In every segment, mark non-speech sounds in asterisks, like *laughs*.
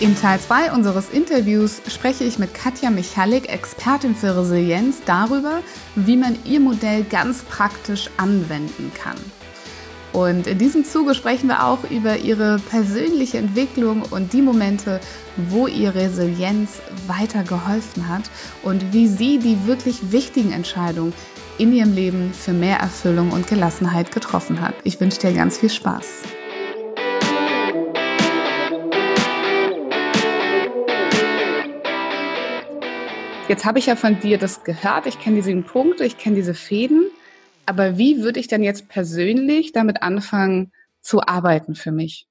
In Teil 2 unseres Interviews spreche ich mit Katja Michalik, Expertin für Resilienz, darüber, wie man ihr Modell ganz praktisch anwenden kann. Und in diesem Zuge sprechen wir auch über ihre persönliche Entwicklung und die Momente, wo ihr Resilienz weitergeholfen hat und wie sie die wirklich wichtigen Entscheidungen in ihrem Leben für mehr Erfüllung und Gelassenheit getroffen hat. Ich wünsche dir ganz viel Spaß. Jetzt habe ich ja von dir das gehört. Ich kenne die sieben Punkte, ich kenne diese Fäden. Aber wie würde ich denn jetzt persönlich damit anfangen zu arbeiten für mich?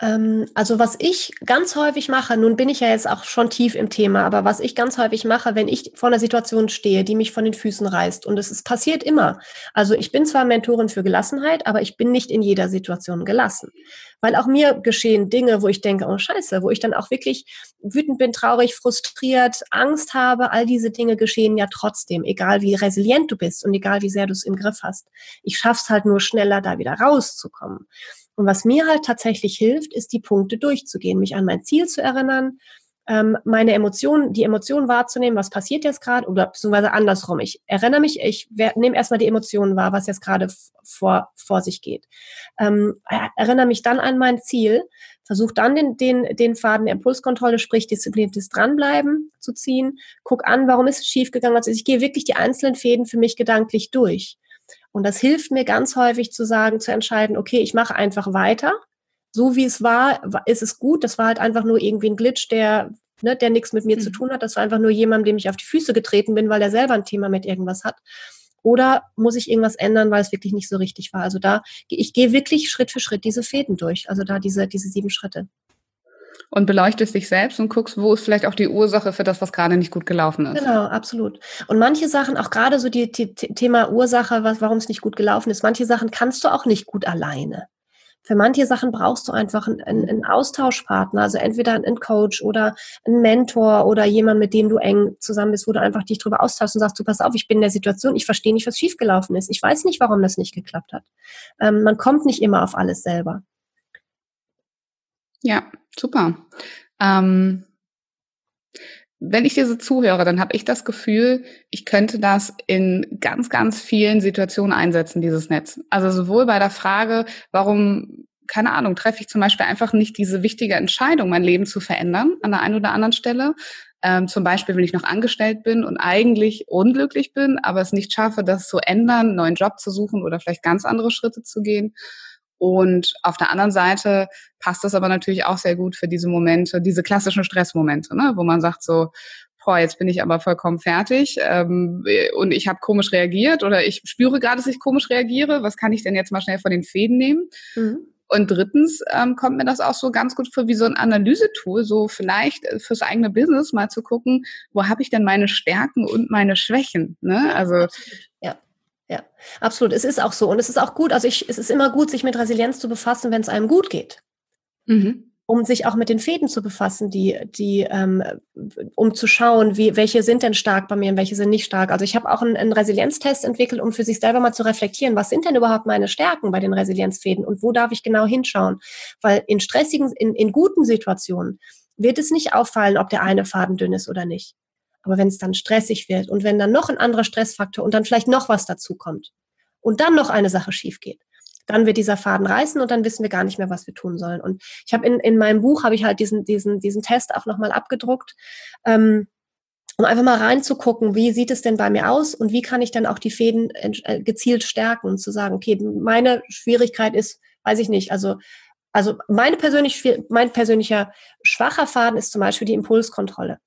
Ähm, also was ich ganz häufig mache, nun bin ich ja jetzt auch schon tief im Thema, aber was ich ganz häufig mache, wenn ich vor einer Situation stehe, die mich von den Füßen reißt, und es passiert immer. Also ich bin zwar Mentorin für Gelassenheit, aber ich bin nicht in jeder Situation gelassen. Weil auch mir geschehen Dinge, wo ich denke, oh scheiße, wo ich dann auch wirklich wütend bin, traurig, frustriert, Angst habe, all diese Dinge geschehen ja trotzdem, egal wie resilient du bist und egal wie sehr du es im Griff hast. Ich schaff's halt nur schneller, da wieder rauszukommen. Und was mir halt tatsächlich hilft, ist die Punkte durchzugehen, mich an mein Ziel zu erinnern, ähm, meine Emotionen, die Emotionen wahrzunehmen, was passiert jetzt gerade, oder beziehungsweise andersrum. Ich erinnere mich, ich nehme erstmal die Emotionen wahr, was jetzt gerade vor, vor sich geht. Ähm, erinnere mich dann an mein Ziel, versuche dann den, den, den Faden der Impulskontrolle, sprich diszipliniertes Dranbleiben zu ziehen, guck an, warum ist es schiefgegangen. Also ich gehe wirklich die einzelnen Fäden für mich gedanklich durch. Und das hilft mir ganz häufig zu sagen, zu entscheiden, okay, ich mache einfach weiter. So wie es war, ist es gut. Das war halt einfach nur irgendwie ein Glitch, der, ne, der nichts mit mir mhm. zu tun hat. Das war einfach nur jemand, dem ich auf die Füße getreten bin, weil er selber ein Thema mit irgendwas hat. Oder muss ich irgendwas ändern, weil es wirklich nicht so richtig war? Also da, ich gehe wirklich Schritt für Schritt diese Fäden durch. Also da diese, diese sieben Schritte und beleuchtest dich selbst und guckst, wo ist vielleicht auch die Ursache für das, was gerade nicht gut gelaufen ist. Genau, absolut. Und manche Sachen, auch gerade so die, die Thema Ursache, warum es nicht gut gelaufen ist, manche Sachen kannst du auch nicht gut alleine. Für manche Sachen brauchst du einfach einen, einen Austauschpartner, also entweder einen Coach oder einen Mentor oder jemand, mit dem du eng zusammen bist, wo du einfach dich drüber austauschst und sagst, du pass auf, ich bin in der Situation, ich verstehe nicht, was schiefgelaufen ist. Ich weiß nicht, warum das nicht geklappt hat. Ähm, man kommt nicht immer auf alles selber. Ja, super. Ähm, wenn ich dir so zuhöre, dann habe ich das Gefühl, ich könnte das in ganz, ganz vielen Situationen einsetzen, dieses Netz. Also sowohl bei der Frage, warum, keine Ahnung, treffe ich zum Beispiel einfach nicht diese wichtige Entscheidung, mein Leben zu verändern an der einen oder anderen Stelle. Ähm, zum Beispiel, wenn ich noch angestellt bin und eigentlich unglücklich bin, aber es nicht schaffe, das zu ändern, einen neuen Job zu suchen oder vielleicht ganz andere Schritte zu gehen. Und auf der anderen Seite passt das aber natürlich auch sehr gut für diese Momente, diese klassischen Stressmomente, ne, wo man sagt so, boah, jetzt bin ich aber vollkommen fertig ähm, und ich habe komisch reagiert oder ich spüre gerade, dass ich komisch reagiere. Was kann ich denn jetzt mal schnell von den Fäden nehmen? Mhm. Und drittens ähm, kommt mir das auch so ganz gut für wie so ein Analysetool, so vielleicht äh, fürs eigene Business mal zu gucken, wo habe ich denn meine Stärken und meine Schwächen. Ne? Also ja. Ja, absolut. Es ist auch so. Und es ist auch gut, also ich, es ist immer gut, sich mit Resilienz zu befassen, wenn es einem gut geht. Mhm. Um sich auch mit den Fäden zu befassen, die, die, ähm, um zu schauen, wie, welche sind denn stark bei mir und welche sind nicht stark. Also ich habe auch einen, einen Resilienztest entwickelt, um für sich selber mal zu reflektieren, was sind denn überhaupt meine Stärken bei den Resilienzfäden und wo darf ich genau hinschauen? Weil in stressigen, in, in guten Situationen wird es nicht auffallen, ob der eine Faden dünn ist oder nicht. Aber wenn es dann stressig wird und wenn dann noch ein anderer Stressfaktor und dann vielleicht noch was dazu kommt und dann noch eine Sache schief geht, dann wird dieser Faden reißen und dann wissen wir gar nicht mehr, was wir tun sollen. Und ich habe in, in meinem Buch habe ich halt diesen, diesen, diesen Test auch nochmal abgedruckt, ähm, um einfach mal reinzugucken, wie sieht es denn bei mir aus und wie kann ich dann auch die Fäden äh, gezielt stärken und zu sagen, okay, meine Schwierigkeit ist, weiß ich nicht, also also meine persönlich, mein persönlicher schwacher Faden ist zum Beispiel die Impulskontrolle.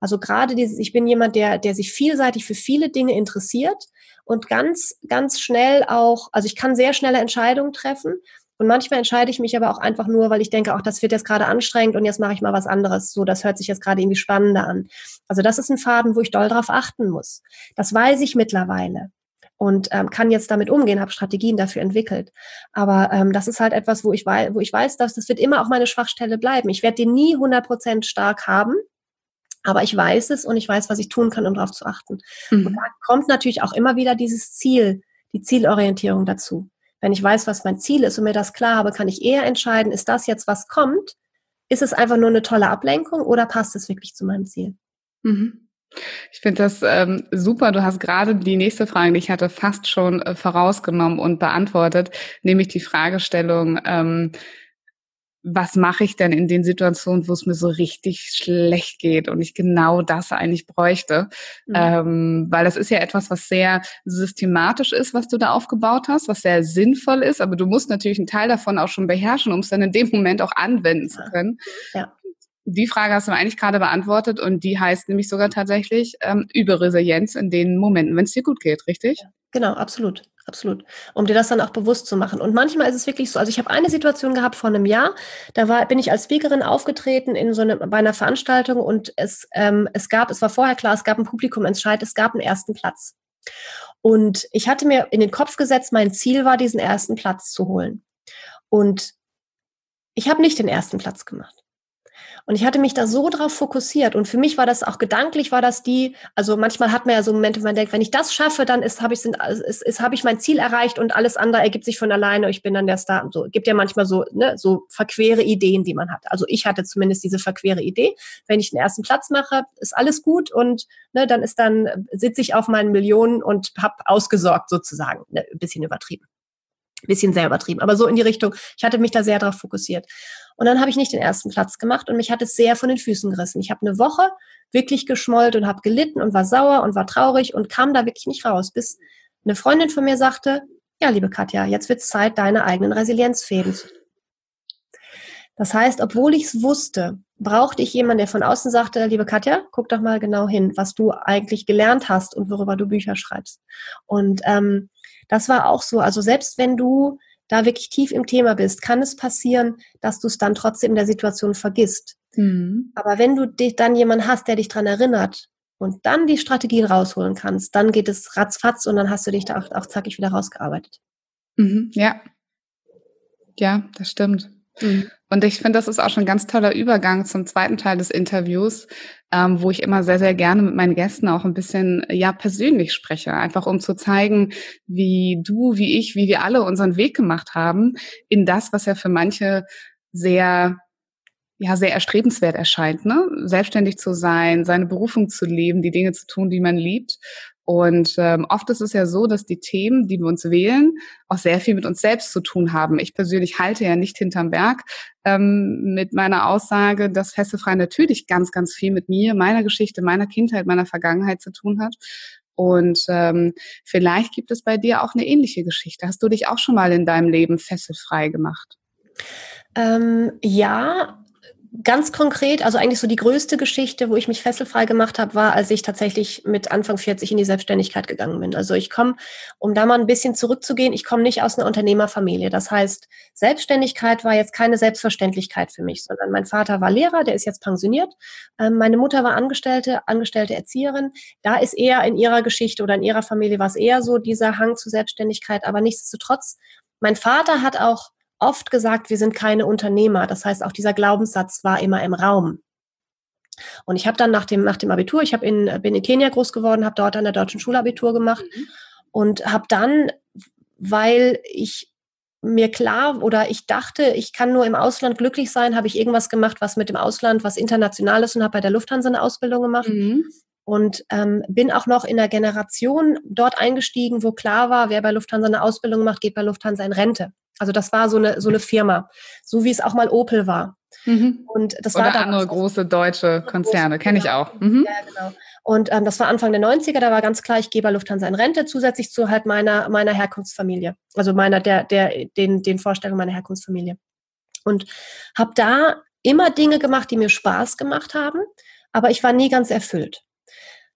Also gerade dieses, ich bin jemand, der, der sich vielseitig für viele Dinge interessiert und ganz, ganz schnell auch, also ich kann sehr schnelle Entscheidungen treffen, Und manchmal entscheide ich mich aber auch einfach nur, weil ich denke, auch das wird jetzt gerade anstrengend und jetzt mache ich mal was anderes. So, das hört sich jetzt gerade irgendwie spannender an. Also das ist ein Faden, wo ich doll drauf achten muss. Das weiß ich mittlerweile und ähm, kann jetzt damit umgehen, habe Strategien dafür entwickelt. Aber ähm, das ist halt etwas, wo ich, weiß, wo ich weiß, dass das wird immer auch meine Schwachstelle bleiben. Ich werde den nie 100% stark haben, aber ich weiß es und ich weiß, was ich tun kann, um darauf zu achten. Mhm. Und da kommt natürlich auch immer wieder dieses Ziel, die Zielorientierung dazu. Wenn ich weiß, was mein Ziel ist und mir das klar habe, kann ich eher entscheiden, ist das jetzt, was kommt? Ist es einfach nur eine tolle Ablenkung oder passt es wirklich zu meinem Ziel? Mhm. Ich finde das ähm, super. Du hast gerade die nächste Frage, die ich hatte, fast schon äh, vorausgenommen und beantwortet, nämlich die Fragestellung, ähm, was mache ich denn in den Situationen, wo es mir so richtig schlecht geht und ich genau das eigentlich bräuchte? Mhm. Ähm, weil das ist ja etwas, was sehr systematisch ist, was du da aufgebaut hast, was sehr sinnvoll ist, aber du musst natürlich einen Teil davon auch schon beherrschen, um es dann in dem Moment auch anwenden zu können. Ja. Die Frage hast du eigentlich gerade beantwortet und die heißt nämlich sogar tatsächlich ähm, Überresilienz in den Momenten, wenn es dir gut geht, richtig? Genau, absolut absolut. Um dir das dann auch bewusst zu machen. Und manchmal ist es wirklich so. Also ich habe eine Situation gehabt vor einem Jahr, da war, bin ich als Speakerin aufgetreten in so eine, bei einer Veranstaltung und es, ähm, es gab, es war vorher klar, es gab einen Publikumentscheid, es gab einen ersten Platz. Und ich hatte mir in den Kopf gesetzt, mein Ziel war, diesen ersten Platz zu holen. Und ich habe nicht den ersten Platz gemacht. Und ich hatte mich da so drauf fokussiert. Und für mich war das auch gedanklich, war das die, also manchmal hat man ja so Momente, wo man denkt, wenn ich das schaffe, dann ist, habe ich, ist, ist, hab ich mein Ziel erreicht und alles andere ergibt sich von alleine. Ich bin dann der Star. So gibt ja manchmal so, ne, so verquere Ideen, die man hat. Also ich hatte zumindest diese verquere Idee. Wenn ich den ersten Platz mache, ist alles gut und ne, dann ist dann, sitze ich auf meinen Millionen und habe ausgesorgt sozusagen. Ne, ein bisschen übertrieben bisschen sehr übertrieben, aber so in die Richtung. Ich hatte mich da sehr darauf fokussiert. Und dann habe ich nicht den ersten Platz gemacht und mich hat es sehr von den Füßen gerissen. Ich habe eine Woche wirklich geschmollt und habe gelitten und war sauer und war traurig und kam da wirklich nicht raus, bis eine Freundin von mir sagte, ja, liebe Katja, jetzt wird es Zeit, deine eigenen Resilienzfäden zu das heißt, obwohl ich es wusste, brauchte ich jemanden, der von außen sagte, liebe Katja, guck doch mal genau hin, was du eigentlich gelernt hast und worüber du Bücher schreibst. Und ähm, das war auch so. Also selbst wenn du da wirklich tief im Thema bist, kann es passieren, dass du es dann trotzdem in der Situation vergisst. Mhm. Aber wenn du dich dann jemanden hast, der dich dran erinnert und dann die Strategien rausholen kannst, dann geht es ratzfatz und dann hast du dich da auch, auch zackig wieder rausgearbeitet. Mhm, ja. Ja, das stimmt. Mhm. Und ich finde, das ist auch schon ein ganz toller Übergang zum zweiten Teil des Interviews, ähm, wo ich immer sehr, sehr gerne mit meinen Gästen auch ein bisschen, ja, persönlich spreche. Einfach um zu zeigen, wie du, wie ich, wie wir alle unseren Weg gemacht haben in das, was ja für manche sehr ja sehr erstrebenswert erscheint, ne? Selbstständig zu sein, seine Berufung zu leben, die Dinge zu tun, die man liebt. Und ähm, oft ist es ja so, dass die Themen, die wir uns wählen, auch sehr viel mit uns selbst zu tun haben. Ich persönlich halte ja nicht hinterm Berg ähm, mit meiner Aussage, dass Fessefrei natürlich ganz, ganz viel mit mir, meiner Geschichte, meiner Kindheit, meiner Vergangenheit zu tun hat. Und ähm, vielleicht gibt es bei dir auch eine ähnliche Geschichte. Hast du dich auch schon mal in deinem Leben fesselfrei gemacht? Ähm, ja, ganz konkret, also eigentlich so die größte Geschichte, wo ich mich fesselfrei gemacht habe, war, als ich tatsächlich mit Anfang 40 in die Selbstständigkeit gegangen bin. Also ich komme, um da mal ein bisschen zurückzugehen, ich komme nicht aus einer Unternehmerfamilie. Das heißt, Selbstständigkeit war jetzt keine Selbstverständlichkeit für mich, sondern mein Vater war Lehrer, der ist jetzt pensioniert. Ähm, meine Mutter war Angestellte, angestellte Erzieherin. Da ist eher in ihrer Geschichte oder in ihrer Familie war es eher so dieser Hang zur Selbstständigkeit. Aber nichtsdestotrotz, mein Vater hat auch oft gesagt, wir sind keine Unternehmer. Das heißt, auch dieser Glaubenssatz war immer im Raum. Und ich habe dann nach dem, nach dem Abitur, ich in, bin in Kenia groß geworden, habe dort an der deutschen Schule Abitur gemacht mhm. und habe dann, weil ich mir klar oder ich dachte, ich kann nur im Ausland glücklich sein, habe ich irgendwas gemacht, was mit dem Ausland, was internationales und habe bei der Lufthansa eine Ausbildung gemacht. Mhm. Und ähm, bin auch noch in der Generation dort eingestiegen, wo klar war, wer bei Lufthansa eine Ausbildung macht, geht bei Lufthansa in Rente. Also das war so eine, so eine Firma, so wie es auch mal Opel war. Mhm. Und das Oder war andere große deutsche Konzerne, kenne ich auch. Mhm. Ja, genau. Und ähm, das war Anfang der 90er, da war ganz klar, ich gehe bei Lufthansa in Rente, zusätzlich zu halt meiner, meiner Herkunftsfamilie. Also meiner, der, der, den, den Vorstellungen meiner Herkunftsfamilie. Und habe da immer Dinge gemacht, die mir Spaß gemacht haben, aber ich war nie ganz erfüllt.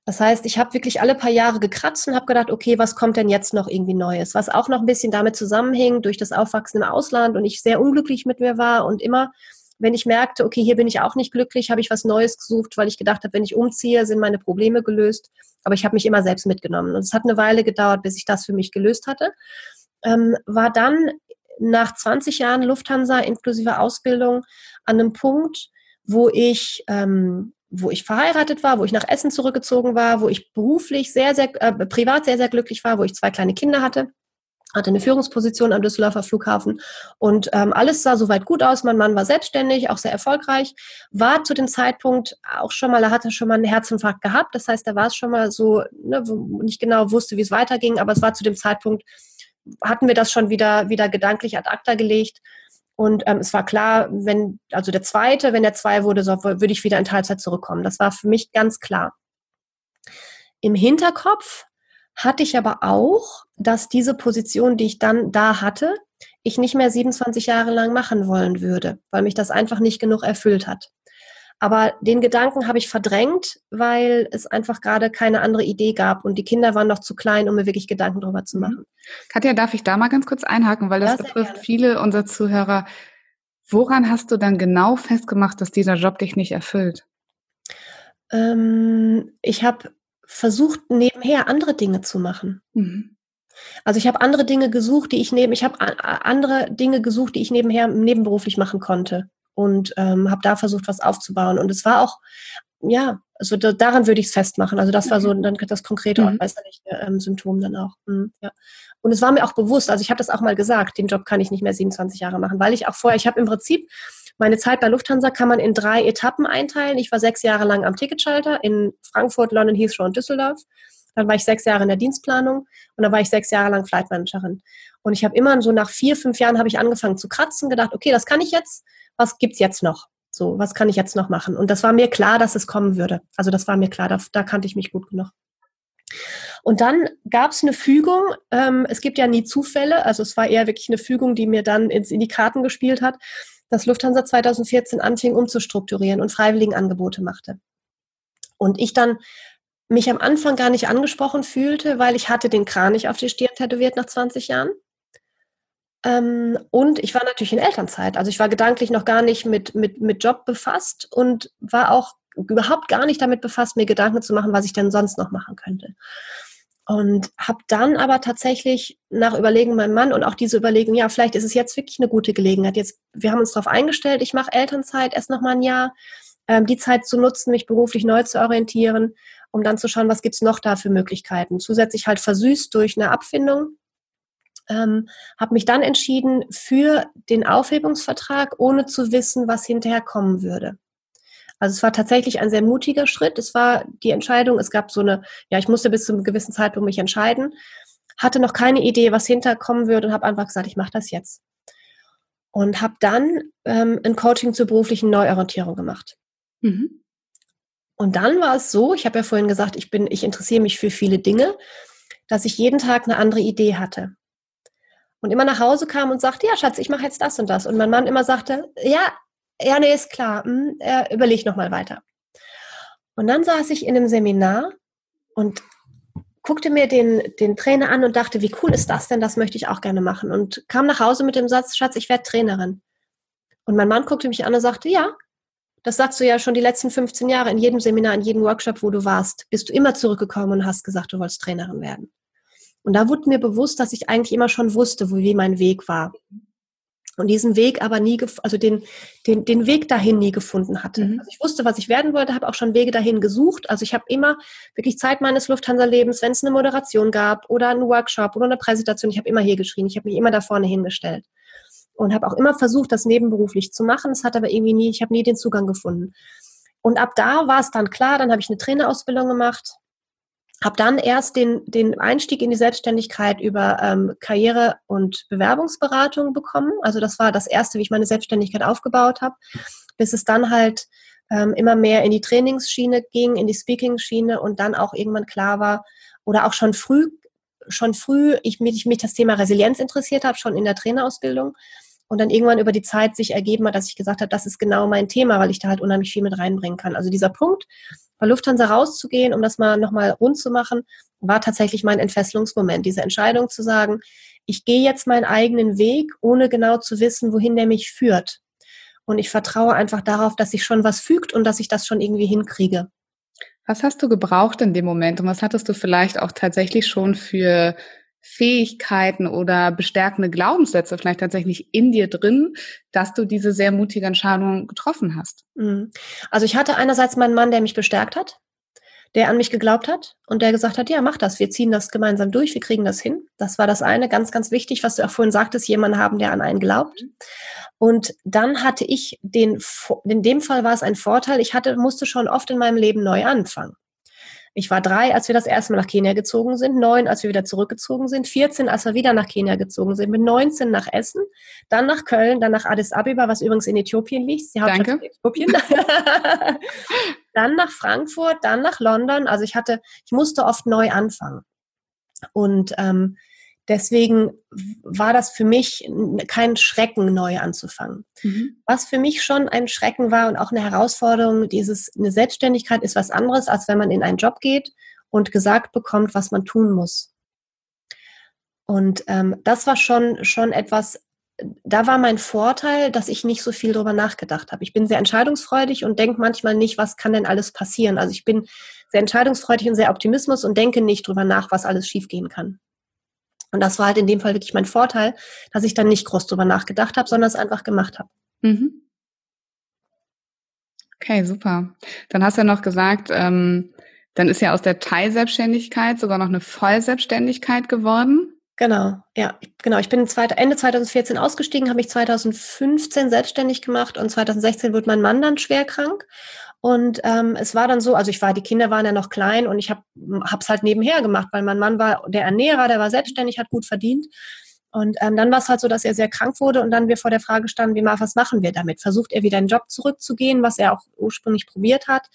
Das heißt, ich habe wirklich alle paar Jahre gekratzt und habe gedacht, okay, was kommt denn jetzt noch irgendwie Neues? Was auch noch ein bisschen damit zusammenhing, durch das Aufwachsen im Ausland und ich sehr unglücklich mit mir war und immer, wenn ich merkte, okay, hier bin ich auch nicht glücklich, habe ich was Neues gesucht, weil ich gedacht habe, wenn ich umziehe, sind meine Probleme gelöst. Aber ich habe mich immer selbst mitgenommen. Und es hat eine Weile gedauert, bis ich das für mich gelöst hatte. Ähm, war dann nach 20 Jahren Lufthansa inklusive Ausbildung an einem Punkt, wo ich ähm, wo ich verheiratet war, wo ich nach Essen zurückgezogen war, wo ich beruflich sehr, sehr, äh, privat sehr, sehr glücklich war, wo ich zwei kleine Kinder hatte, hatte eine Führungsposition am Düsseldorfer Flughafen und ähm, alles sah soweit gut aus. Mein Mann war selbstständig, auch sehr erfolgreich, war zu dem Zeitpunkt auch schon mal, er hatte schon mal einen Herzinfarkt gehabt. Das heißt, er war es schon mal so, ne, wo nicht genau wusste, wie es weiterging, aber es war zu dem Zeitpunkt, hatten wir das schon wieder, wieder gedanklich ad acta gelegt und ähm, es war klar, wenn, also der zweite, wenn der zwei wurde, so, würde ich wieder in Teilzeit zurückkommen. Das war für mich ganz klar. Im Hinterkopf hatte ich aber auch, dass diese Position, die ich dann da hatte, ich nicht mehr 27 Jahre lang machen wollen würde, weil mich das einfach nicht genug erfüllt hat. Aber den Gedanken habe ich verdrängt, weil es einfach gerade keine andere Idee gab und die Kinder waren noch zu klein, um mir wirklich Gedanken darüber zu mhm. machen. Katja, darf ich da mal ganz kurz einhaken, weil das ja, betrifft gerne. viele unserer Zuhörer. Woran hast du dann genau festgemacht, dass dieser Job dich nicht erfüllt? Ähm, ich habe versucht, nebenher andere Dinge zu machen. Mhm. Also ich habe andere Dinge gesucht, die ich neben, ich habe andere Dinge gesucht, die ich nebenher nebenberuflich machen konnte und ähm, habe da versucht, was aufzubauen. Und es war auch, ja, also da, daran würde ich es festmachen. Also das war so dann das konkrete mhm. äußerliche ähm, Symptom dann auch. Mhm, ja. Und es war mir auch bewusst, also ich habe das auch mal gesagt, den Job kann ich nicht mehr 27 Jahre machen, weil ich auch vorher, ich habe im Prinzip meine Zeit bei Lufthansa kann man in drei Etappen einteilen. Ich war sechs Jahre lang am Ticketschalter in Frankfurt, London, Heathrow und Düsseldorf. Dann war ich sechs Jahre in der Dienstplanung und dann war ich sechs Jahre lang Flightmanagerin. Und ich habe immer so nach vier, fünf Jahren habe ich angefangen zu kratzen, gedacht, okay, das kann ich jetzt was gibt's jetzt noch? So, was kann ich jetzt noch machen? Und das war mir klar, dass es kommen würde. Also das war mir klar, da, da kannte ich mich gut genug. Und dann gab es eine Fügung. Ähm, es gibt ja nie Zufälle. Also es war eher wirklich eine Fügung, die mir dann ins, in die Karten gespielt hat, dass Lufthansa 2014 anfing umzustrukturieren und Freiwilligenangebote machte. Und ich dann mich am Anfang gar nicht angesprochen fühlte, weil ich hatte den Kranich auf die Stirn tätowiert nach 20 Jahren. Ähm, und ich war natürlich in Elternzeit. Also ich war gedanklich noch gar nicht mit, mit, mit Job befasst und war auch überhaupt gar nicht damit befasst, mir Gedanken zu machen, was ich denn sonst noch machen könnte. Und habe dann aber tatsächlich nach Überlegen meinem Mann und auch diese Überlegung, ja, vielleicht ist es jetzt wirklich eine gute Gelegenheit. Jetzt, wir haben uns darauf eingestellt, ich mache Elternzeit erst noch mal ein Jahr, ähm, die Zeit zu nutzen, mich beruflich neu zu orientieren, um dann zu schauen, was gibt's noch da für Möglichkeiten. Zusätzlich halt versüßt durch eine Abfindung ähm, habe mich dann entschieden für den Aufhebungsvertrag, ohne zu wissen, was hinterher kommen würde. Also es war tatsächlich ein sehr mutiger Schritt. Es war die Entscheidung, es gab so eine, ja, ich musste bis zu einem gewissen Zeitpunkt mich entscheiden, hatte noch keine Idee, was hinterkommen würde und habe einfach gesagt, ich mache das jetzt. Und habe dann ähm, ein Coaching zur beruflichen Neuorientierung gemacht. Mhm. Und dann war es so, ich habe ja vorhin gesagt, ich bin, ich interessiere mich für viele Dinge, dass ich jeden Tag eine andere Idee hatte und immer nach Hause kam und sagte, ja, Schatz, ich mache jetzt das und das. Und mein Mann immer sagte, ja, ja, nee, ist klar, hm, äh, überleg noch mal weiter. Und dann saß ich in einem Seminar und guckte mir den, den Trainer an und dachte, wie cool ist das denn? Das möchte ich auch gerne machen. Und kam nach Hause mit dem Satz, Schatz, ich werde Trainerin. Und mein Mann guckte mich an und sagte, ja, das sagst du ja schon die letzten 15 Jahre in jedem Seminar, in jedem Workshop, wo du warst, bist du immer zurückgekommen und hast gesagt, du wolltest Trainerin werden. Und da wurde mir bewusst, dass ich eigentlich immer schon wusste, wo, wie mein Weg war. Und diesen Weg aber nie, also den, den, den Weg dahin nie gefunden hatte. Mhm. Also ich wusste, was ich werden wollte, habe auch schon Wege dahin gesucht. Also ich habe immer wirklich Zeit meines Lufthansa-Lebens, wenn es eine Moderation gab oder einen Workshop oder eine Präsentation, ich habe immer hier geschrien, ich habe mich immer da vorne hingestellt. Und habe auch immer versucht, das nebenberuflich zu machen. Es hat aber irgendwie nie, ich habe nie den Zugang gefunden. Und ab da war es dann klar, dann habe ich eine Trainerausbildung gemacht, habe dann erst den, den Einstieg in die Selbstständigkeit über ähm, Karriere- und Bewerbungsberatung bekommen. Also das war das Erste, wie ich meine Selbstständigkeit aufgebaut habe, bis es dann halt ähm, immer mehr in die Trainingsschiene ging, in die Speaking-Schiene und dann auch irgendwann klar war oder auch schon früh, schon früh ich mich, mich das Thema Resilienz interessiert habe, schon in der Trainerausbildung und dann irgendwann über die Zeit sich ergeben hat, dass ich gesagt habe, das ist genau mein Thema, weil ich da halt unheimlich viel mit reinbringen kann. Also dieser Punkt, bei Lufthansa rauszugehen, um das mal nochmal rund zu machen, war tatsächlich mein Entfesselungsmoment. Diese Entscheidung zu sagen, ich gehe jetzt meinen eigenen Weg, ohne genau zu wissen, wohin der mich führt. Und ich vertraue einfach darauf, dass sich schon was fügt und dass ich das schon irgendwie hinkriege. Was hast du gebraucht in dem Moment und was hattest du vielleicht auch tatsächlich schon für Fähigkeiten oder bestärkende Glaubenssätze vielleicht tatsächlich in dir drin, dass du diese sehr mutige Entscheidung getroffen hast? Mhm. Also ich hatte einerseits meinen Mann, der mich bestärkt hat, der an mich geglaubt hat und der gesagt hat, ja, mach das, wir ziehen das gemeinsam durch, wir kriegen das hin. Das war das eine, ganz, ganz wichtig, was du auch vorhin sagtest, jemanden haben, der an einen glaubt. Und dann hatte ich den, in dem Fall war es ein Vorteil, ich hatte, musste schon oft in meinem Leben neu anfangen. Ich war drei, als wir das erste Mal nach Kenia gezogen sind, neun, als wir wieder zurückgezogen sind, 14, als wir wieder nach Kenia gezogen sind, mit 19 nach Essen, dann nach Köln, dann nach Addis Abeba, was übrigens in Äthiopien liegt, die Hauptstadt Danke. Äthiopien. *laughs* dann nach Frankfurt, dann nach London. Also ich hatte, ich musste oft neu anfangen. Und ähm, Deswegen war das für mich kein Schrecken, neu anzufangen. Mhm. Was für mich schon ein Schrecken war und auch eine Herausforderung, dieses, eine Selbstständigkeit ist was anderes, als wenn man in einen Job geht und gesagt bekommt, was man tun muss. Und ähm, das war schon, schon etwas, da war mein Vorteil, dass ich nicht so viel darüber nachgedacht habe. Ich bin sehr entscheidungsfreudig und denke manchmal nicht, was kann denn alles passieren. Also ich bin sehr entscheidungsfreudig und sehr optimismus und denke nicht darüber nach, was alles schiefgehen kann. Und das war halt in dem Fall wirklich mein Vorteil, dass ich dann nicht groß drüber nachgedacht habe, sondern es einfach gemacht habe. Mhm. Okay, super. Dann hast du ja noch gesagt, ähm, dann ist ja aus der Teilselbstständigkeit sogar noch eine Vollselbstständigkeit geworden. Genau, ja, genau. Ich bin Ende 2014 ausgestiegen, habe mich 2015 selbstständig gemacht und 2016 wurde mein Mann dann schwer krank. Und ähm, es war dann so, also ich war, die Kinder waren ja noch klein und ich habe es halt nebenher gemacht, weil mein Mann war der Ernährer, der war selbstständig, hat gut verdient. Und ähm, dann war es halt so, dass er sehr krank wurde und dann wir vor der Frage standen, wie mal, was machen wir damit? Versucht er wieder in den Job zurückzugehen, was er auch ursprünglich probiert hat,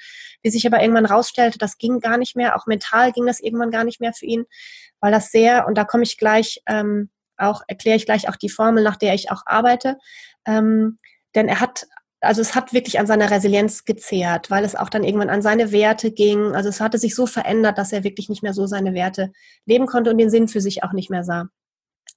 wie sich aber irgendwann rausstellte, das ging gar nicht mehr, auch mental ging das irgendwann gar nicht mehr für ihn, weil das sehr, und da komme ich gleich ähm, auch, erkläre ich gleich auch die Formel, nach der ich auch arbeite, ähm, denn er hat also es hat wirklich an seiner Resilienz gezehrt, weil es auch dann irgendwann an seine Werte ging. Also es hatte sich so verändert, dass er wirklich nicht mehr so seine Werte leben konnte und den Sinn für sich auch nicht mehr sah.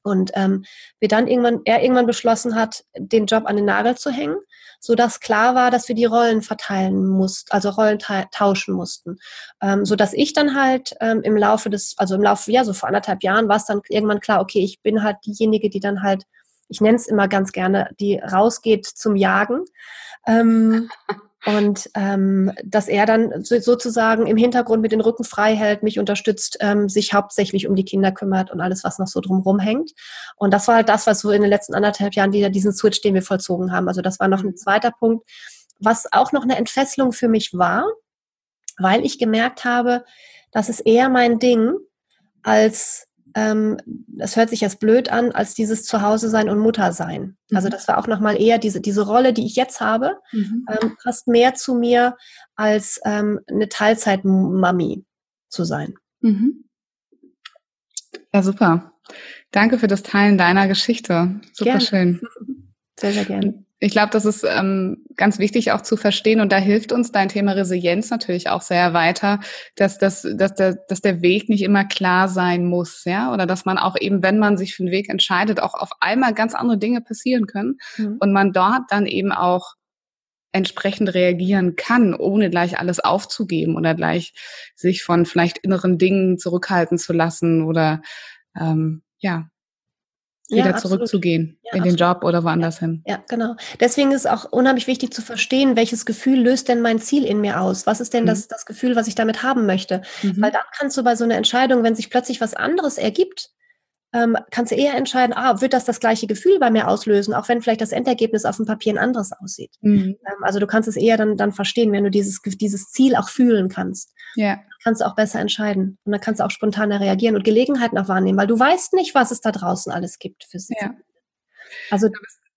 Und ähm, wir dann irgendwann, er irgendwann beschlossen hat, den Job an den Nagel zu hängen, so dass klar war, dass wir die Rollen verteilen mussten, also Rollen tauschen mussten, ähm, so dass ich dann halt ähm, im Laufe des, also im Laufe, ja, so vor anderthalb Jahren war es dann irgendwann klar, okay, ich bin halt diejenige, die dann halt ich nenne es immer ganz gerne, die rausgeht zum Jagen. Ähm, *laughs* und ähm, dass er dann so, sozusagen im Hintergrund mit den Rücken frei hält, mich unterstützt, ähm, sich hauptsächlich um die Kinder kümmert und alles, was noch so drumherum hängt. Und das war halt das, was so in den letzten anderthalb Jahren wieder diesen Switch, den wir vollzogen haben. Also das war noch ein zweiter Punkt, was auch noch eine Entfesselung für mich war, weil ich gemerkt habe, das ist eher mein Ding, als ähm, das hört sich jetzt blöd an, als dieses Zuhause sein und Mutter sein. Also mhm. Also das war auch nochmal eher diese, diese Rolle, die ich jetzt habe, mhm. ähm, passt mehr zu mir, als ähm, eine Teilzeit-Mami zu sein. Mhm. Ja, super. Danke für das Teilen deiner Geschichte. Super gerne. schön. Sehr, sehr gerne. Ich glaube, das ist ähm, ganz wichtig auch zu verstehen und da hilft uns dein Thema Resilienz natürlich auch sehr weiter, dass, dass, dass, der, dass der Weg nicht immer klar sein muss, ja, oder dass man auch eben, wenn man sich für einen Weg entscheidet, auch auf einmal ganz andere Dinge passieren können mhm. und man dort dann eben auch entsprechend reagieren kann, ohne gleich alles aufzugeben oder gleich sich von vielleicht inneren Dingen zurückhalten zu lassen oder ähm, ja, wieder ja, zurückzugehen ja, in den Job oder woanders ja, hin. Ja, genau. Deswegen ist auch unheimlich wichtig zu verstehen, welches Gefühl löst denn mein Ziel in mir aus? Was ist denn mhm. das, das Gefühl, was ich damit haben möchte? Mhm. Weil dann kannst du bei so einer Entscheidung, wenn sich plötzlich was anderes ergibt, ähm, kannst du eher entscheiden, ah, wird das das gleiche Gefühl bei mir auslösen, auch wenn vielleicht das Endergebnis auf dem Papier ein anderes aussieht. Mhm. Ähm, also du kannst es eher dann, dann verstehen, wenn du dieses, dieses Ziel auch fühlen kannst. Ja. Kannst du auch besser entscheiden. Und dann kannst du auch spontaner reagieren und Gelegenheiten auch wahrnehmen, weil du weißt nicht, was es da draußen alles gibt für sich. Ja. Also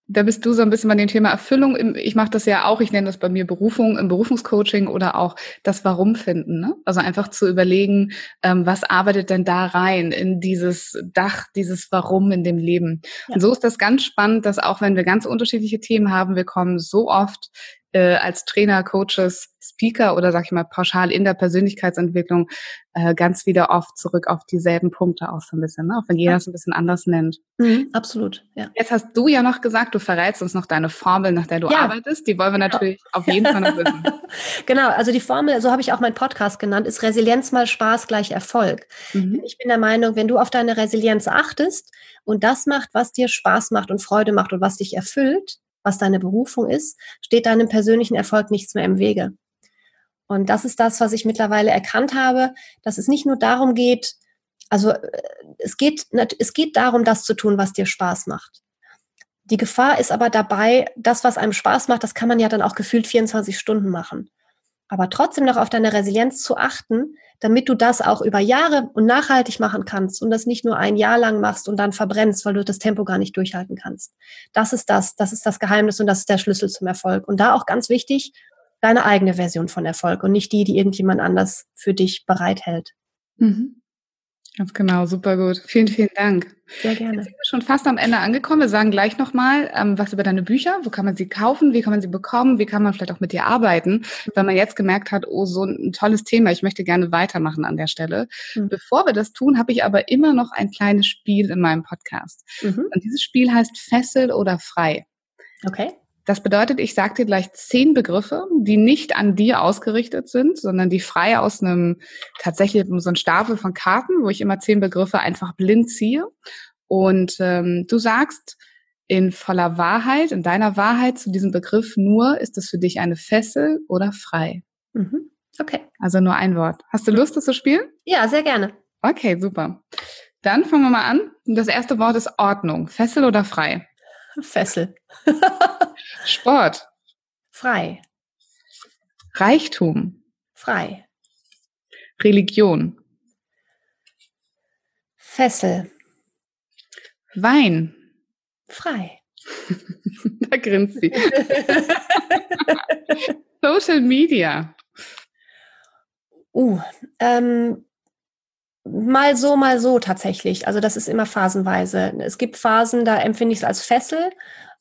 da bist du so ein bisschen bei dem Thema Erfüllung. Ich mache das ja auch, ich nenne das bei mir Berufung im Berufungscoaching oder auch das Warum finden. Ne? Also einfach zu überlegen, ähm, was arbeitet denn da rein in dieses Dach, dieses Warum in dem Leben. Ja. Und so ist das ganz spannend, dass auch wenn wir ganz unterschiedliche Themen haben, wir kommen so oft äh, als Trainer, Coaches, Speaker oder sag ich mal pauschal in der Persönlichkeitsentwicklung äh, ganz wieder oft zurück auf dieselben Punkte aus so ein bisschen, ne? auch wenn jeder es ein bisschen anders nennt. Mhm, absolut, ja. Jetzt hast du ja noch gesagt, du verrätst uns noch deine Formel, nach der du ja. arbeitest. Die wollen wir genau. natürlich *laughs* auf jeden Fall noch wissen. *laughs* genau, also die Formel, so habe ich auch meinen Podcast genannt, ist Resilienz mal Spaß gleich Erfolg. Mhm. Ich bin der Meinung, wenn du auf deine Resilienz achtest und das macht, was dir Spaß macht und Freude macht und was dich erfüllt, was deine Berufung ist, steht deinem persönlichen Erfolg nichts mehr im Wege. Und das ist das, was ich mittlerweile erkannt habe, dass es nicht nur darum geht, also äh, es geht, es geht darum, das zu tun, was dir Spaß macht. Die Gefahr ist aber dabei, das, was einem Spaß macht, das kann man ja dann auch gefühlt 24 Stunden machen aber trotzdem noch auf deine Resilienz zu achten, damit du das auch über Jahre und nachhaltig machen kannst und das nicht nur ein Jahr lang machst und dann verbrennst, weil du das Tempo gar nicht durchhalten kannst. Das ist das, das ist das Geheimnis und das ist der Schlüssel zum Erfolg. Und da auch ganz wichtig, deine eigene Version von Erfolg und nicht die, die irgendjemand anders für dich bereithält. Mhm. Ganz genau, super gut. Vielen, vielen Dank. Sehr gerne. Jetzt sind wir schon fast am Ende angekommen. Wir sagen gleich nochmal ähm, was über deine Bücher. Wo kann man sie kaufen? Wie kann man sie bekommen? Wie kann man vielleicht auch mit dir arbeiten? Wenn man jetzt gemerkt hat, oh, so ein tolles Thema, ich möchte gerne weitermachen an der Stelle. Mhm. Bevor wir das tun, habe ich aber immer noch ein kleines Spiel in meinem Podcast. Mhm. Und dieses Spiel heißt Fessel oder Frei. Okay. Das bedeutet, ich sage dir gleich zehn Begriffe, die nicht an dir ausgerichtet sind, sondern die frei aus einem tatsächlich so ein Stapel von Karten, wo ich immer zehn Begriffe einfach blind ziehe. Und ähm, du sagst in voller Wahrheit, in deiner Wahrheit zu diesem Begriff nur, ist es für dich eine Fessel oder frei? Mhm. Okay. Also nur ein Wort. Hast du Lust, das zu spielen? Ja, sehr gerne. Okay, super. Dann fangen wir mal an. Das erste Wort ist Ordnung. Fessel oder frei? Fessel. *laughs* Sport. Frei. Reichtum. Frei. Religion. Fessel. Wein. Frei. *laughs* da grinst sie. Social Media. Uh, ähm, Mal so, mal so tatsächlich. Also das ist immer phasenweise. Es gibt Phasen, da empfinde ich es als Fessel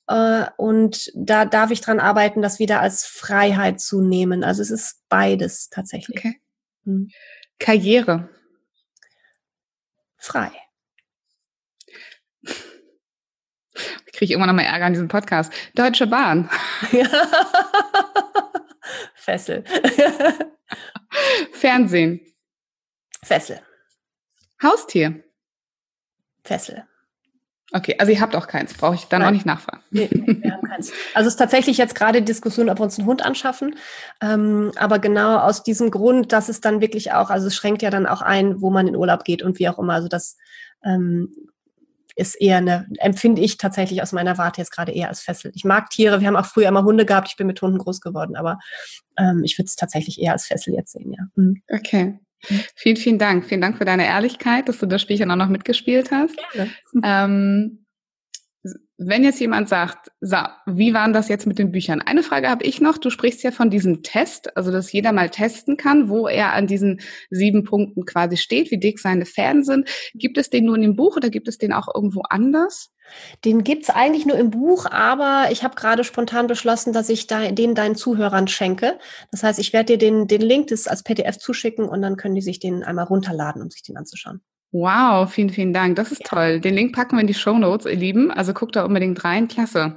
und da darf ich dran arbeiten, das wieder als Freiheit zu nehmen. Also es ist beides tatsächlich. Okay. Hm. Karriere. Frei. Kriege ich immer noch mal Ärger an diesem Podcast. Deutsche Bahn. *laughs* Fessel. Fernsehen. Fessel. Haustier? Fessel. Okay, also ihr habt auch keins, brauche ich dann Nein. auch nicht nachfragen. Nee, *laughs* wir haben keins. Also es ist tatsächlich jetzt gerade die Diskussion, ob wir uns einen Hund anschaffen. Ähm, aber genau aus diesem Grund, dass es dann wirklich auch, also es schränkt ja dann auch ein, wo man in Urlaub geht und wie auch immer. Also das ähm, ist eher eine, empfinde ich tatsächlich aus meiner Warte jetzt gerade eher als Fessel. Ich mag Tiere, wir haben auch früher immer Hunde gehabt, ich bin mit Hunden groß geworden, aber ähm, ich würde es tatsächlich eher als Fessel jetzt sehen, ja. Mhm. Okay. Vielen, vielen Dank. Vielen Dank für deine Ehrlichkeit, dass du das Spielchen auch noch mitgespielt hast. Gerne. Ähm, wenn jetzt jemand sagt, so, wie waren das jetzt mit den Büchern? Eine Frage habe ich noch. Du sprichst ja von diesem Test, also dass jeder mal testen kann, wo er an diesen sieben Punkten quasi steht, wie dick seine Fäden sind. Gibt es den nur in dem Buch oder gibt es den auch irgendwo anders? Den gibt's eigentlich nur im Buch, aber ich habe gerade spontan beschlossen, dass ich da, den deinen Zuhörern schenke. Das heißt, ich werde dir den, den Link des, als PDF zuschicken und dann können die sich den einmal runterladen, um sich den anzuschauen. Wow, vielen, vielen Dank. Das ist ja. toll. Den Link packen wir in die Show Notes, ihr Lieben. Also guckt da unbedingt rein. Klasse.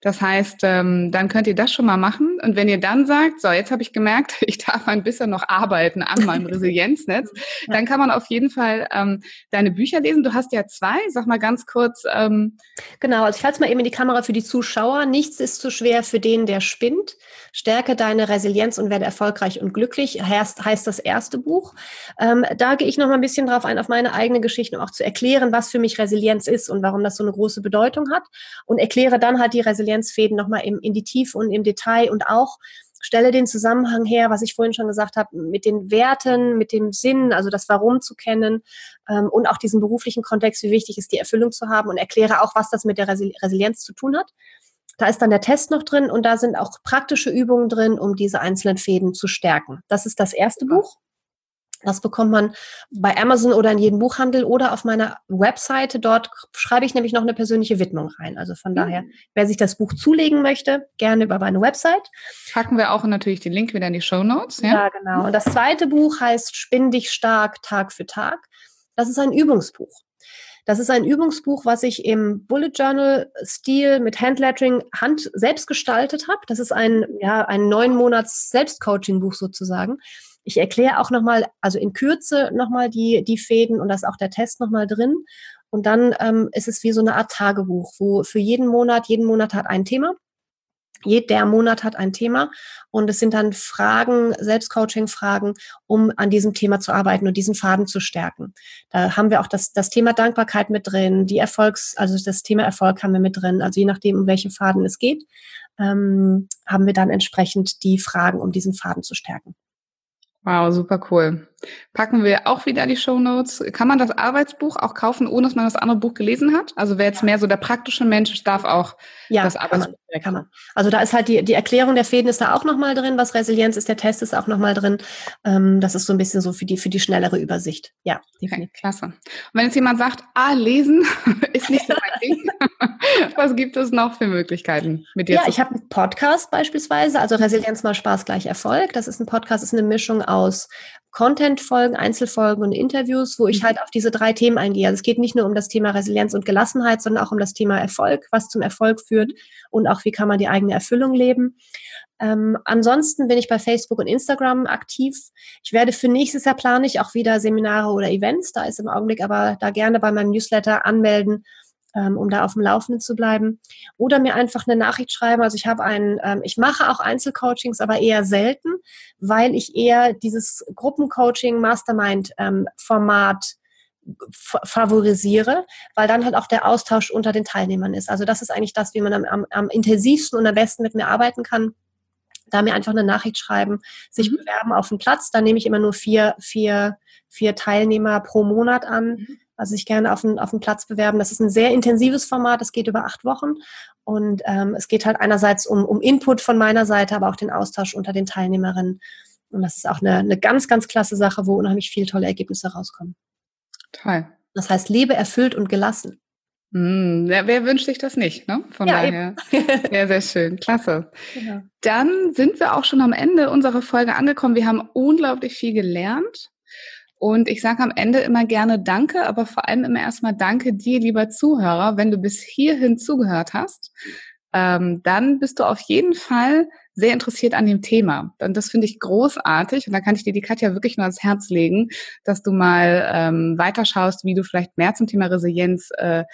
Das heißt, ähm, dann könnt ihr das schon mal machen. Und wenn ihr dann sagt, so, jetzt habe ich gemerkt, *laughs* ich darf ein bisschen noch arbeiten an meinem *laughs* Resilienznetz, dann kann man auf jeden Fall ähm, deine Bücher lesen. Du hast ja zwei. Sag mal ganz kurz. Ähm genau, also ich halte es mal eben in die Kamera für die Zuschauer. Nichts ist zu schwer für den, der spinnt. Stärke deine Resilienz und werde erfolgreich und glücklich, heißt, heißt das erste Buch. Ähm, da gehe ich noch mal ein bisschen drauf ein, auf meine eigene Geschichte, um auch zu erklären, was für mich Resilienz ist und warum das so eine große Bedeutung hat. Und erkläre dann halt die Resilienz Resilienzfäden nochmal im, in die Tiefe und im Detail und auch stelle den Zusammenhang her, was ich vorhin schon gesagt habe, mit den Werten, mit dem Sinn, also das Warum zu kennen ähm, und auch diesen beruflichen Kontext, wie wichtig ist, die Erfüllung zu haben und erkläre auch, was das mit der Resilienz zu tun hat. Da ist dann der Test noch drin und da sind auch praktische Übungen drin, um diese einzelnen Fäden zu stärken. Das ist das erste Buch. Das bekommt man bei Amazon oder in jedem Buchhandel oder auf meiner Webseite. Dort schreibe ich nämlich noch eine persönliche Widmung rein. Also von mhm. daher, wer sich das Buch zulegen möchte, gerne über meine Website. Packen wir auch natürlich den Link wieder in die Show Notes. Ja, ja genau. Und das zweite Buch heißt Spinn dich stark Tag für Tag. Das ist ein Übungsbuch. Das ist ein Übungsbuch, was ich im Bullet Journal Stil mit Handlettering Hand selbst gestaltet habe. Das ist ein, ja, ein neun Monats Selbstcoaching Buch sozusagen. Ich erkläre auch nochmal, also in Kürze nochmal die, die Fäden und da ist auch der Test nochmal drin. Und dann ähm, ist es wie so eine Art Tagebuch, wo für jeden Monat, jeden Monat hat ein Thema. Jeder Monat hat ein Thema und es sind dann Fragen, Selbstcoaching-Fragen, um an diesem Thema zu arbeiten und diesen Faden zu stärken. Da haben wir auch das, das Thema Dankbarkeit mit drin, die Erfolgs, also das Thema Erfolg haben wir mit drin. Also je nachdem, um welchen Faden es geht, ähm, haben wir dann entsprechend die Fragen, um diesen Faden zu stärken. Wow, super cool. Packen wir auch wieder die Show Notes. Kann man das Arbeitsbuch auch kaufen, ohne dass man das andere Buch gelesen hat? Also wer jetzt mehr so der praktische Mensch darf auch ja, das Arbeitsbuch. Kann man, kann man. Also da ist halt die, die Erklärung der Fäden ist da auch nochmal drin, was Resilienz ist, der Test ist auch nochmal drin. Ähm, das ist so ein bisschen so für die, für die schnellere Übersicht. Ja, definitiv. Okay, klasse. Und wenn jetzt jemand sagt, ah, lesen *laughs* ist nicht so mein *laughs* Ding, *laughs* was gibt es noch für Möglichkeiten mit dir? Ja, ich habe einen Podcast beispielsweise, also Resilienz mal Spaß gleich Erfolg. Das ist ein Podcast, ist eine Mischung aus Content-Folgen, Einzelfolgen und Interviews, wo ich mhm. halt auf diese drei Themen eingehe. Also es geht nicht nur um das Thema Resilienz und Gelassenheit, sondern auch um das Thema Erfolg, was zum Erfolg führt und auch wie kann man die eigene Erfüllung leben. Ähm, ansonsten bin ich bei Facebook und Instagram aktiv. Ich werde für nächstes Jahr plane ich auch wieder Seminare oder Events. Da ist im Augenblick aber da gerne bei meinem Newsletter anmelden ähm, um da auf dem Laufenden zu bleiben. Oder mir einfach eine Nachricht schreiben. Also ich habe einen, ähm, ich mache auch Einzelcoachings, aber eher selten, weil ich eher dieses Gruppencoaching, Mastermind-Format ähm, favorisiere, weil dann halt auch der Austausch unter den Teilnehmern ist. Also das ist eigentlich das, wie man am, am, am intensivsten und am besten mit mir arbeiten kann da mir einfach eine Nachricht schreiben, sich mhm. bewerben auf den Platz. Da nehme ich immer nur vier, vier, vier Teilnehmer pro Monat an. Mhm also sich gerne auf den, auf den Platz bewerben. Das ist ein sehr intensives Format, das geht über acht Wochen. Und ähm, es geht halt einerseits um, um Input von meiner Seite, aber auch den Austausch unter den Teilnehmerinnen. Und das ist auch eine, eine ganz, ganz klasse Sache, wo unheimlich viele tolle Ergebnisse rauskommen. Toll. Das heißt, lebe erfüllt und gelassen. Mm, wer, wer wünscht sich das nicht? Ne? Von ja, daher. *laughs* sehr, sehr schön. Klasse. Genau. Dann sind wir auch schon am Ende unserer Folge angekommen. Wir haben unglaublich viel gelernt. Und ich sage am Ende immer gerne Danke, aber vor allem immer erstmal Danke dir, lieber Zuhörer, wenn du bis hierhin zugehört hast. Ähm, dann bist du auf jeden Fall sehr interessiert an dem Thema. Und das finde ich großartig. Und da kann ich dir die Katja wirklich nur ans Herz legen, dass du mal ähm, weiterschaust, wie du vielleicht mehr zum Thema Resilienz äh,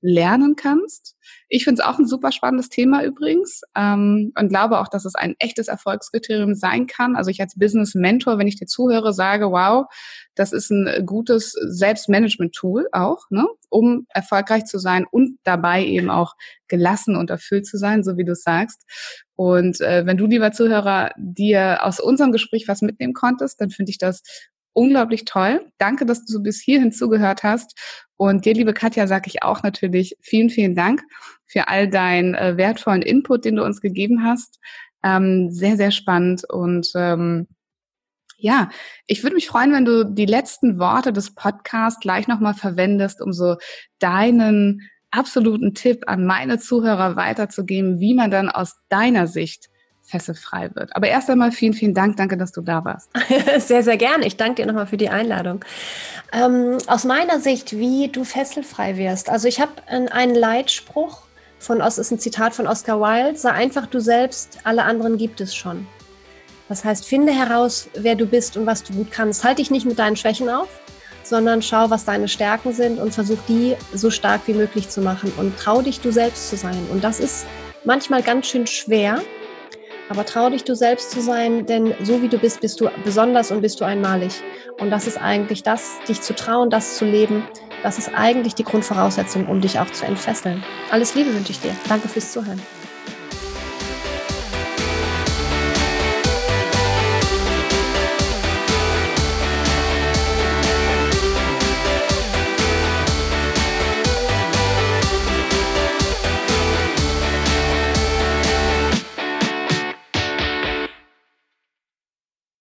lernen kannst. Ich finde es auch ein super spannendes Thema übrigens ähm, und glaube auch, dass es ein echtes Erfolgskriterium sein kann. Also ich als Business Mentor, wenn ich dir zuhöre, sage, wow, das ist ein gutes Selbstmanagement-Tool auch, ne, um erfolgreich zu sein und dabei eben auch gelassen und erfüllt zu sein, so wie du sagst. Und äh, wenn du, lieber Zuhörer, dir aus unserem Gespräch was mitnehmen konntest, dann finde ich das unglaublich toll. Danke, dass du bis hierhin zugehört hast. Und dir, liebe Katja, sage ich auch natürlich vielen, vielen Dank für all deinen äh, wertvollen Input, den du uns gegeben hast. Ähm, sehr, sehr spannend. Und ähm, ja, ich würde mich freuen, wenn du die letzten Worte des Podcasts gleich nochmal verwendest, um so deinen absoluten Tipp an meine Zuhörer weiterzugeben, wie man dann aus deiner Sicht fesselfrei wird. Aber erst einmal vielen, vielen Dank. Danke, dass du da warst. *laughs* sehr, sehr gerne. Ich danke dir nochmal für die Einladung. Ähm, aus meiner Sicht, wie du fesselfrei wirst. Also ich habe einen Leitspruch von Os ist ein Zitat von Oscar Wilde. Sei einfach du selbst, alle anderen gibt es schon. Das heißt, finde heraus, wer du bist und was du gut kannst. Halte dich nicht mit deinen Schwächen auf, sondern schau, was deine Stärken sind und versuch die so stark wie möglich zu machen und trau dich du selbst zu sein. Und das ist manchmal ganz schön schwer, aber trau dich, du selbst zu sein, denn so wie du bist, bist du besonders und bist du einmalig. Und das ist eigentlich das, dich zu trauen, das zu leben. Das ist eigentlich die Grundvoraussetzung, um dich auch zu entfesseln. Alles Liebe wünsche ich dir. Danke fürs Zuhören.